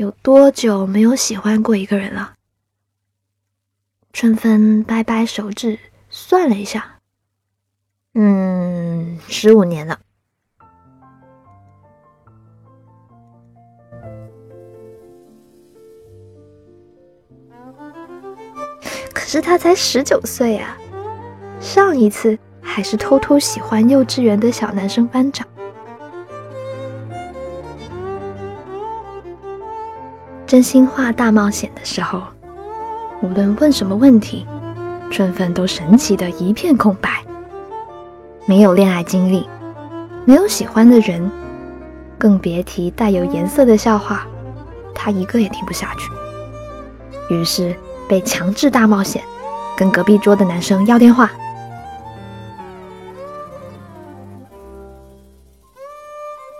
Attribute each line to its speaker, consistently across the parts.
Speaker 1: 有多久没有喜欢过一个人了？春分掰掰手指，算了一下，嗯，十五年了。可是他才十九岁呀，上一次还是偷偷喜欢幼稚园的小男生班长。真心话大冒险的时候，无论问什么问题，春分都神奇的一片空白。没有恋爱经历，没有喜欢的人，更别提带有颜色的笑话，他一个也听不下去。于是被强制大冒险，跟隔壁桌的男生要电话。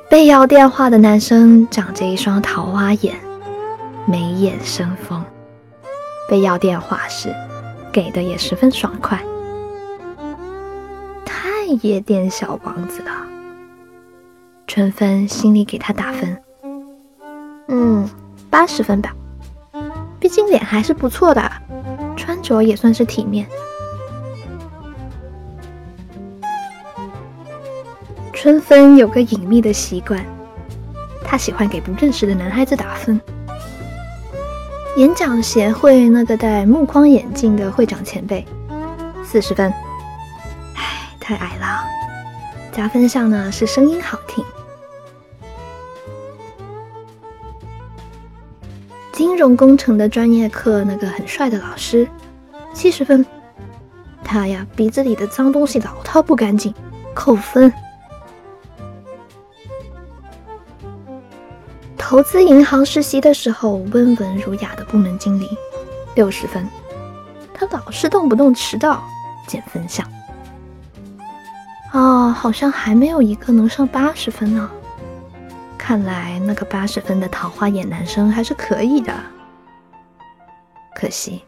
Speaker 1: 被要电话的男生长着一双桃花眼。眉眼生风，被要电话时，给的也十分爽快。太夜店小王子了，春分心里给他打分，嗯，八十分吧。毕竟脸还是不错的，穿着也算是体面。春分有个隐秘的习惯，他喜欢给不认识的男孩子打分。演讲协会那个戴木框眼镜的会长前辈，四十分。唉，太矮了。加分项呢是声音好听。金融工程的专业课那个很帅的老师，七十分。他呀鼻子里的脏东西老套不干净，扣分。投资银行实习的时候，温文儒雅的部门经理，六十分。他老是动不动迟到，减分项。啊，好像还没有一个能上八十分呢。看来那个八十分的桃花眼男生还是可以的。可惜，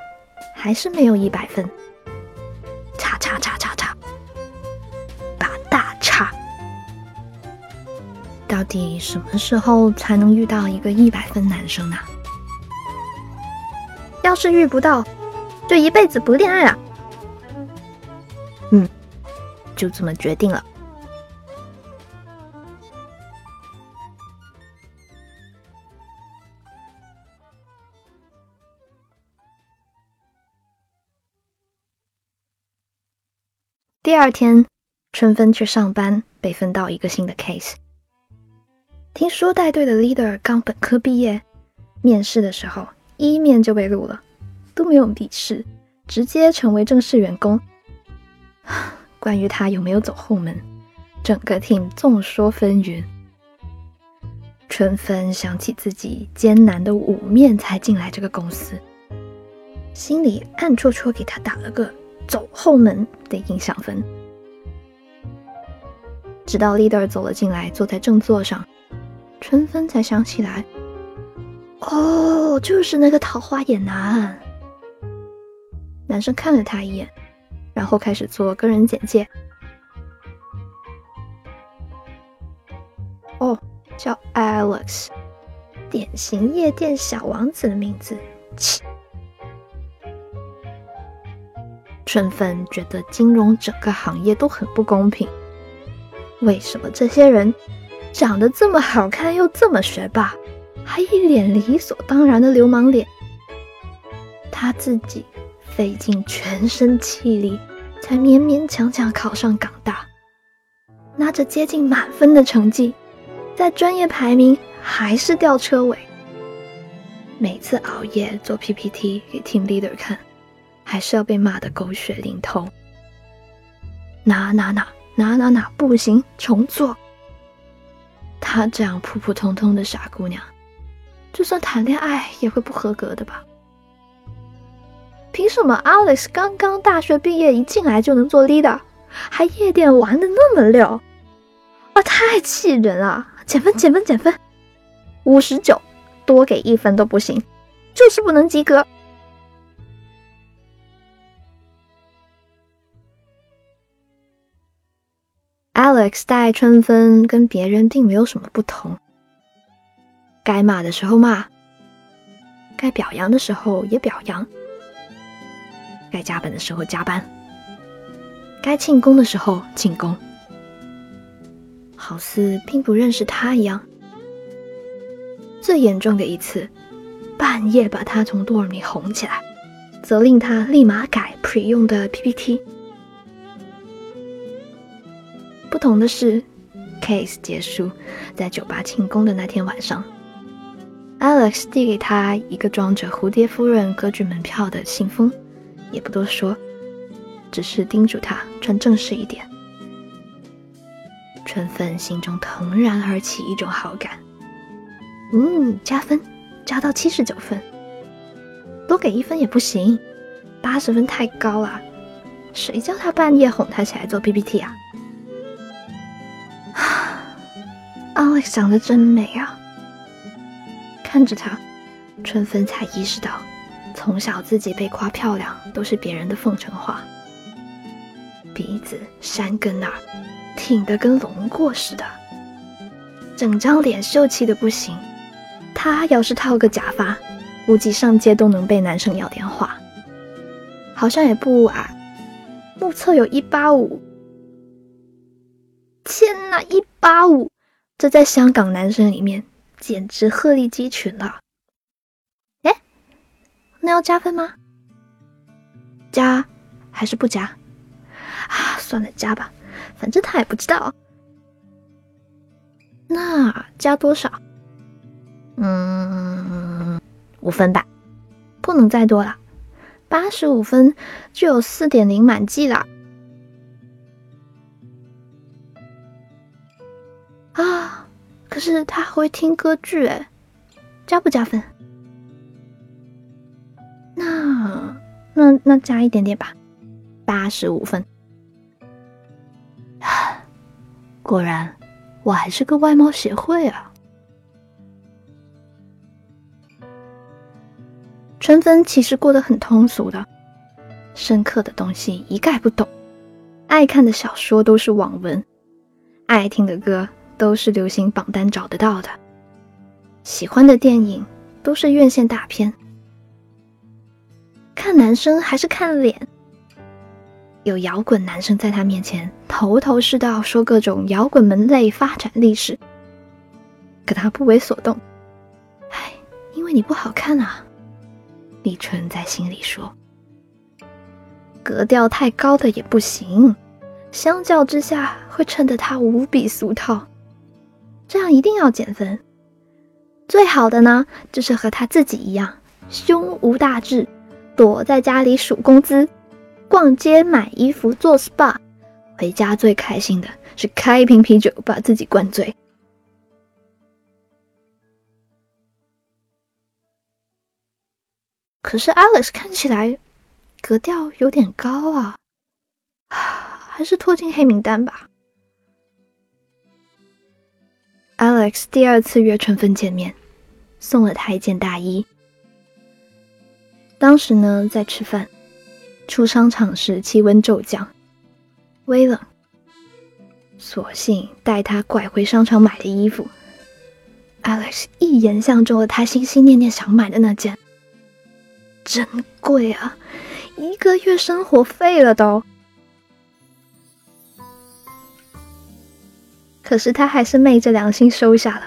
Speaker 1: 还是没有一百分。到底什么时候才能遇到一个一百分男生呢？要是遇不到，就一辈子不恋爱了。嗯，就这么决定了。第二天，春分去上班，被分到一个新的 case。听说带队的 leader 刚本科毕业，面试的时候一面就被录了，都没有笔试，直接成为正式员工。关于他有没有走后门，整个 team 众说纷纭。春分想起自己艰难的五面才进来这个公司，心里暗戳戳给他打了个走后门的印象分。直到 leader 走了进来，坐在正座上。春分才想起来，哦，就是那个桃花眼男。男生看了他一眼，然后开始做个人简介。哦，叫 Alex，典型夜店小王子的名字。切，春分觉得金融整个行业都很不公平，为什么这些人？长得这么好看又这么学霸，还一脸理所当然的流氓脸。他自己费尽全身气力，才勉勉强强考上港大，拿着接近满分的成绩，在专业排名还是吊车尾。每次熬夜做 PPT 给 Team Leader 看，还是要被骂得狗血淋头。哪哪哪哪哪哪不行，重做。她这样普普通通的傻姑娘，就算谈恋爱也会不合格的吧？凭什么 Alice 刚刚大学毕业，一进来就能做 leader，还夜店玩的那么溜？啊，太气人了！减分，减分，减分！五十九，多给一分都不行，就是不能及格。Alex 待春分跟别人并没有什么不同，该骂的时候骂，该表扬的时候也表扬，该加班的时候加班，该庆功的时候庆功，好似并不认识他一样。最严重的一次，半夜把他从 dorm 里哄起来，责令他立马改 pre 用的 PPT。不同的是，case 结束在酒吧庆功的那天晚上，Alex 递给他一个装着蝴蝶夫人歌剧门票的信封，也不多说，只是叮嘱他穿正式一点。春分心中腾然而起一种好感。嗯，加分，加到七十九分，多给一分也不行，八十分太高了，谁叫他半夜哄他起来做 PPT？啊，Alex 长得真美啊！看着他，春分才意识到，从小自己被夸漂亮都是别人的奉承话，鼻子、山根那儿挺得跟龙过似的，整张脸秀气的不行。他要是套个假发，估计上街都能被男生要电话。好像也不矮，目测有一八五。天哪，一八五，这在香港男生里面简直鹤立鸡群了。哎，那要加分吗？加还是不加？啊，算了，加吧，反正他也不知道。那加多少？嗯，五分吧，不能再多了。八十五分就有四点零满绩了。啊，可是他还会听歌剧，哎，加不加分？那那那加一点点吧，八十五分。果然，我还是个外貌协会啊。春分其实过得很通俗的，深刻的东西一概不懂，爱看的小说都是网文，爱听的歌都是流行榜单找得到的，喜欢的电影都是院线大片。看男生还是看脸？有摇滚男生在他面前头头是道说各种摇滚门类发展历史，可他不为所动。唉，因为你不好看啊。李纯在心里说：“格调太高的也不行，相较之下会衬得他无比俗套。这样一定要减分。最好的呢，就是和他自己一样，胸无大志，躲在家里数工资，逛街买衣服做 SPA，回家最开心的是开一瓶啤酒把自己灌醉。”可是 Alex 看起来格调有点高啊，还是拖进黑名单吧。Alex 第二次约春分见面，送了他一件大衣。当时呢在吃饭，出商场时气温骤降，微冷，索性带他拐回商场买的衣服。Alex 一眼相中了他心心念念想买的那件。真贵啊，一个月生活费了都。可是他还是昧着良心收下了。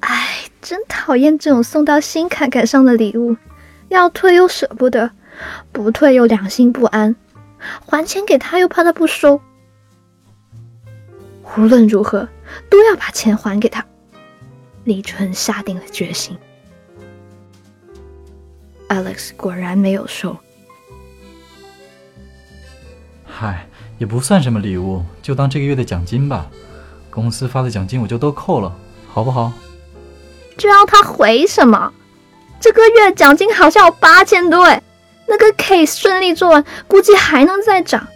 Speaker 1: 哎，真讨厌这种送到心坎坎上的礼物，要退又舍不得，不退又良心不安，还钱给他又怕他不收。无论如何都要把钱还给他。李纯下定了决心。Alex 果然没有收。
Speaker 2: 嗨，也不算什么礼物，就当这个月的奖金吧。公司发的奖金我就都扣了，好不好？
Speaker 1: 这要他回什么？这个月奖金好像有八千多哎，那个 case 顺利做完，估计还能再涨。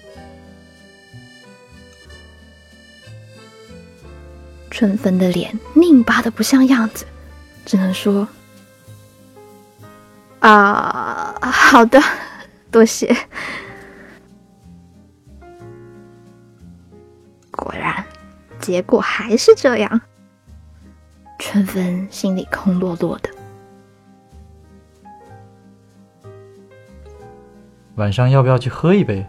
Speaker 1: 春分的脸拧巴的不像样子，只能说。啊，好的，多谢。果然，结果还是这样。春分心里空落落的。
Speaker 2: 晚上要不要去喝一杯？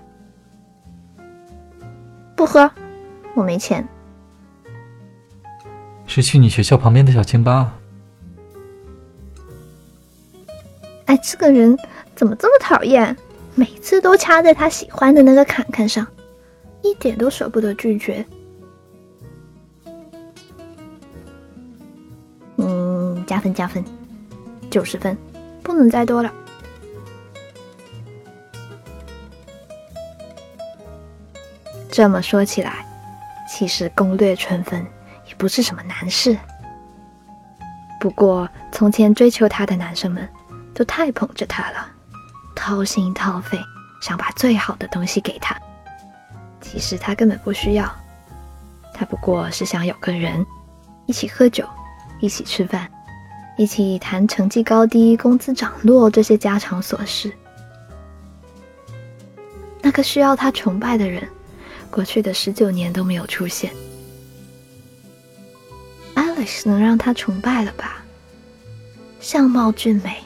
Speaker 1: 不喝，我没钱。
Speaker 2: 是去你学校旁边的小清吧。
Speaker 1: 哎，这个人怎么这么讨厌？每次都掐在他喜欢的那个坎坎上，一点都舍不得拒绝。加分加分，九十分，不能再多了。这么说起来，其实攻略春分也不是什么难事。不过从前追求他的男生们都太捧着他了，掏心掏肺想把最好的东西给他。其实他根本不需要，他不过是想有个人一起喝酒，一起吃饭，一起谈成绩高低、工资涨落这些家常琐事。那个需要他崇拜的人。过去的十九年都没有出现，Alex 能让他崇拜了吧？相貌俊美，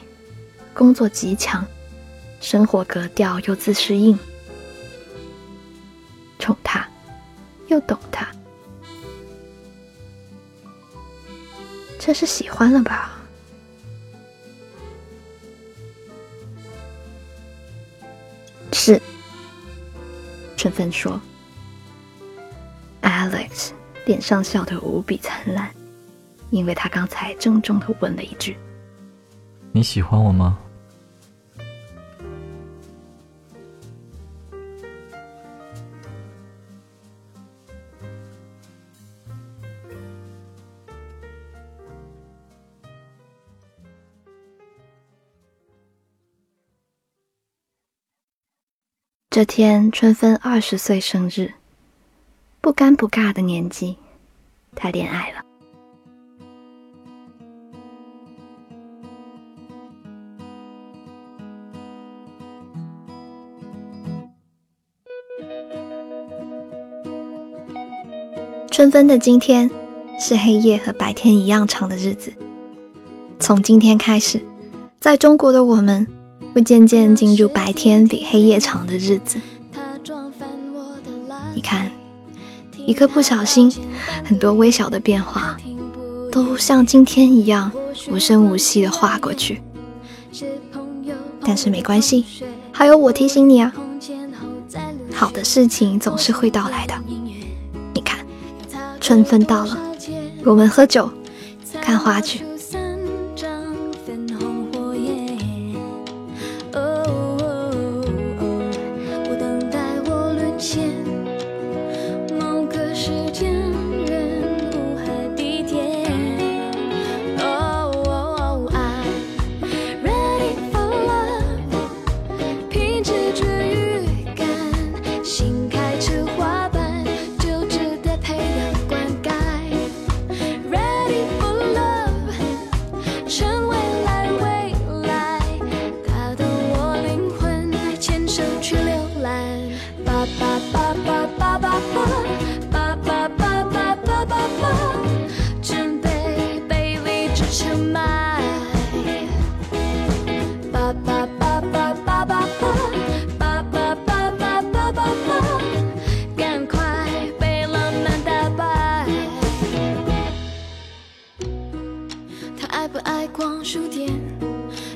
Speaker 1: 工作极强，生活格调又自适应，宠他，又懂他，这是喜欢了吧？春分说。Alex 脸上笑得无比灿烂，因为他刚才郑重的问了一句：“
Speaker 2: 你喜欢我吗？”
Speaker 1: 这天，春分二十岁生日。不尴不尬的年纪，他恋爱了。春分的今天是黑夜和白天一样长的日子。从今天开始，在中国的我们会渐渐进入白天比黑夜长的日子。你看。一个不小心，很多微小的变化都像今天一样无声无息的划过去。但是没关系，还有我提醒你啊，好的事情总是会到来的。你看，春分到了，我们喝酒，看花去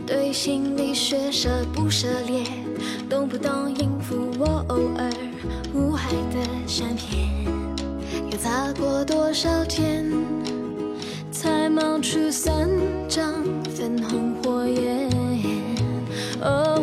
Speaker 3: 对心理学舍不涉猎，动不动应付我偶尔无害的闪片，又擦过多少天，才冒出三张粉红火焰？Oh。